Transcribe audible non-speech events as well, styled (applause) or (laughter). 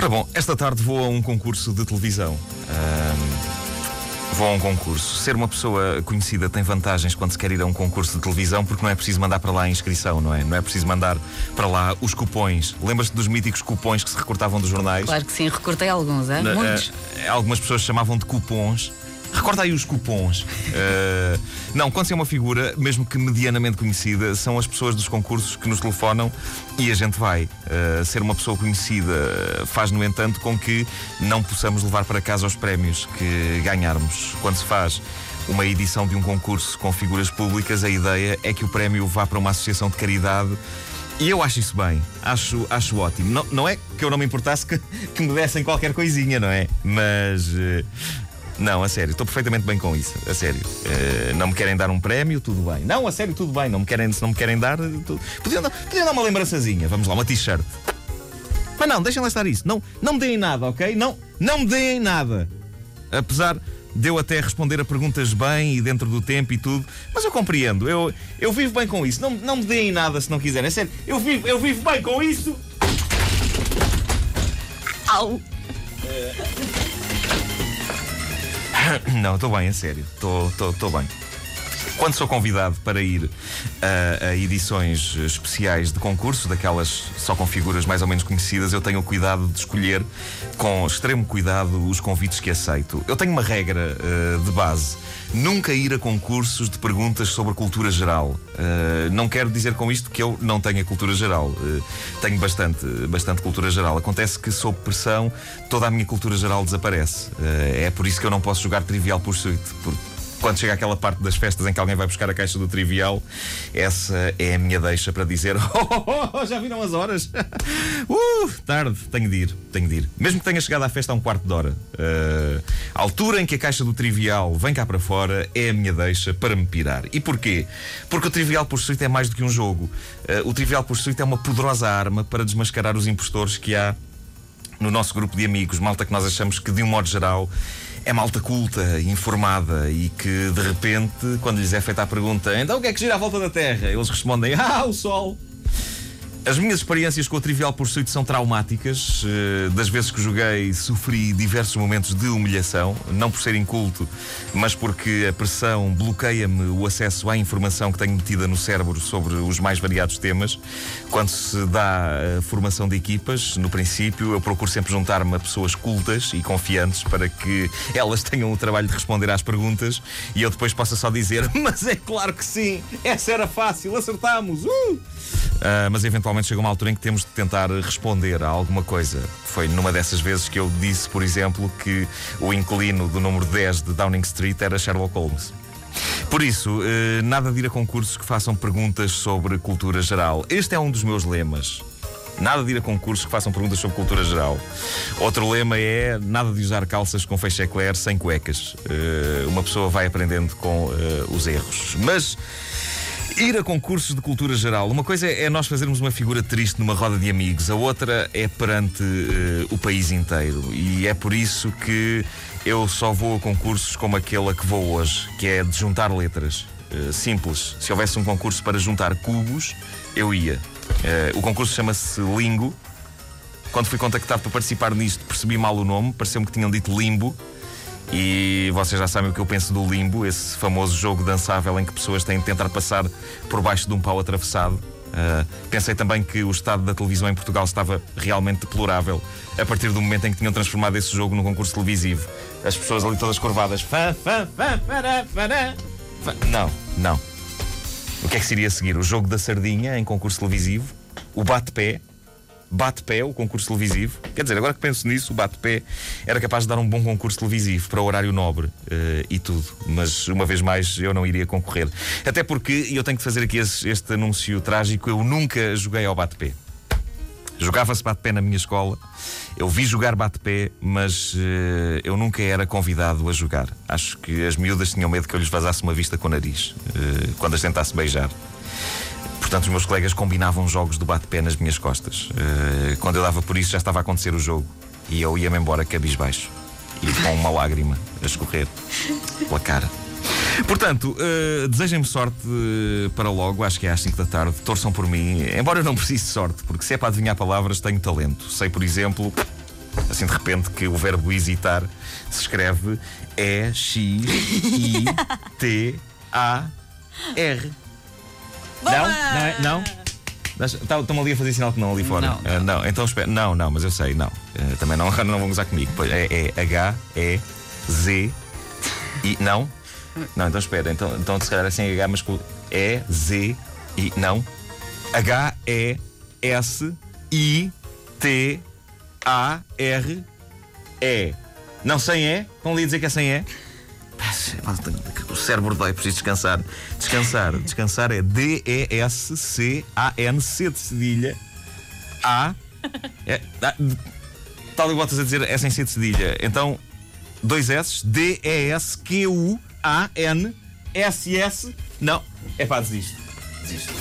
Ora bom, esta tarde vou a um concurso de televisão. vou a um concurso. Ser uma pessoa conhecida tem vantagens quando se quer ir a um concurso de televisão porque não é preciso mandar para lá a inscrição, não é? Não é preciso mandar para lá os cupões. Lembras-te dos míticos cupões que se recortavam dos jornais? Claro que sim, recortei alguns, hein? muitos. Uh, algumas pessoas chamavam de cupons. Recorda aí os cupons. Uh, (laughs) não, quando se é uma figura, mesmo que medianamente conhecida, são as pessoas dos concursos que nos telefonam e a gente vai. Uh, ser uma pessoa conhecida faz, no entanto, com que não possamos levar para casa os prémios que ganharmos. Quando se faz uma edição de um concurso com figuras públicas, a ideia é que o prémio vá para uma associação de caridade. E eu acho isso bem, acho, acho ótimo. Não, não é que eu não me importasse que, que me dessem qualquer coisinha, não é? Mas uh, não, a sério, estou perfeitamente bem com isso. A sério. Uh, não me querem dar um prémio, tudo bem. Não, a sério, tudo bem. Não me querem, se não me querem dar. Tudo... Podiam, dar podiam dar uma lembrançazinha. Vamos lá, uma t-shirt. Mas não, deixem lá estar isso. Não, não me deem nada, ok? Não, não me deem nada. Apesar de eu até responder a perguntas bem e dentro do tempo e tudo, mas eu compreendo. Eu, eu vivo bem com isso. Não, não me deem nada se não quiserem. É sério, eu vivo, eu vivo bem com isso. Au! (coughs) Não, estou bem, a sério. Estou bem. Quando sou convidado para ir a, a, edições especiais de concurso, daquelas só com figuras mais ou menos conhecidas, eu tenho o cuidado de escolher com extremo cuidado os convites que aceito. Eu tenho uma regra uh, de base. Nunca ir a concursos de perguntas sobre cultura geral. Uh, não quero dizer com isto que eu não tenha cultura geral. Uh, tenho bastante, bastante cultura geral. Acontece que, sob pressão, toda a minha cultura geral desaparece. é por isso que eu não posso jogar Trivial Pursuit. Porque quando chega aquela parte das festas em que alguém vai buscar a caixa do trivial, essa é a minha deixa para dizer: (laughs) oh, oh, oh já viram as horas? (laughs) uh, tarde, tenho de ir, tenho de ir. Mesmo que tenha chegado à festa a um quarto de hora, uh, a altura em que a caixa do trivial vem cá para fora é a minha deixa para me pirar. E porquê? Porque o Trivial Pursuit é mais do que um jogo. Uh, o Trivial Pursuit é uma poderosa arma para desmascarar os impostores que há no nosso grupo de amigos, malta que nós achamos que, de um modo geral, é malta culta, informada e que de repente, quando lhes é feita a pergunta, então o que é que gira à volta da Terra? Eles respondem, (laughs) ah, o Sol. As minhas experiências com o Trivial Pursuit são traumáticas. Eh, das vezes que joguei, sofri diversos momentos de humilhação, não por ser inculto, mas porque a pressão bloqueia-me o acesso à informação que tenho metida no cérebro sobre os mais variados temas. Quando se dá a formação de equipas, no princípio, eu procuro sempre juntar-me a pessoas cultas e confiantes para que elas (laughs) tenham o trabalho de responder às perguntas e eu depois possa só dizer: (laughs) Mas é claro que sim, essa era fácil, acertamos! Uh! Uh, mas eventualmente chega uma altura em que temos de tentar responder a alguma coisa. Foi numa dessas vezes que eu disse, por exemplo, que o inquilino do número 10 de Downing Street era Sherlock Holmes. Por isso, uh, nada de ir a concursos que façam perguntas sobre cultura geral. Este é um dos meus lemas. Nada de ir a concursos que façam perguntas sobre cultura geral. Outro lema é nada de usar calças com feixe eclair sem cuecas. Uh, uma pessoa vai aprendendo com uh, os erros. Mas Ir a concursos de cultura geral. Uma coisa é nós fazermos uma figura triste numa roda de amigos, a outra é perante uh, o país inteiro. E é por isso que eu só vou a concursos como aquele a que vou hoje, que é de juntar letras. Uh, simples. Se houvesse um concurso para juntar cubos, eu ia. Uh, o concurso chama-se Lingo. Quando fui contactado para participar nisto, percebi mal o nome, pareceu-me que tinham dito Limbo. E vocês já sabem o que eu penso do limbo, esse famoso jogo dançável em que pessoas têm de tentar passar por baixo de um pau atravessado. Uh, pensei também que o estado da televisão em Portugal estava realmente deplorável a partir do momento em que tinham transformado esse jogo num concurso televisivo. As pessoas ali todas curvadas. Fã, fã, fã, fará, fará. Não, não. O que é que se iria seguir? O jogo da sardinha em concurso televisivo? O bate-pé? Bate-pé, o concurso televisivo. Quer dizer, agora que penso nisso, o bate-pé era capaz de dar um bom concurso televisivo para o horário nobre uh, e tudo. Mas, uma vez mais, eu não iria concorrer. Até porque, e eu tenho que fazer aqui este, este anúncio trágico, eu nunca joguei ao bate-pé. Jogava-se bate-pé na minha escola. Eu vi jogar bate-pé, mas uh, eu nunca era convidado a jogar. Acho que as miúdas tinham medo que eu lhes vazasse uma vista com o nariz uh, quando as tentasse beijar. Portanto, os meus colegas combinavam jogos do bate-pé nas minhas costas. Uh, quando eu dava por isso, já estava a acontecer o jogo. E eu ia-me embora cabisbaixo. E com uma lágrima a escorrer pela cara. Portanto, uh, desejem-me sorte uh, para logo, acho que é às 5 da tarde. Torçam por mim, embora eu não precise de sorte, porque se é para adivinhar palavras, tenho talento. Sei, por exemplo, Assim de repente que o verbo hesitar se escreve E-X-I-T-A-R. Não? Não é? Não? Tá, ali a fazer sinal que não ali fora. Não, Uh, não. então espera. Não, não, mas eu sei, não. Uh, também não, (laughs) não vão usar comigo. Pois é, é H, E, Z, I. Não? Não, então espera. Então, então se calhar é sem H, mas com E, Z, I. Não. H, E, S, I, T, A, R, E. Não sem E? Estão ali a dizer que é sem E? O cérebro dói, preciso descansar. Descansar. Descansar é D-E-S-C-A-N-C de cedilha. A. É, tal e botas a dizer é sem C de cedilha. Então, dois S. D-E-S-Q-U-A-N-S-S. Não. É pá, desisto. Desisto.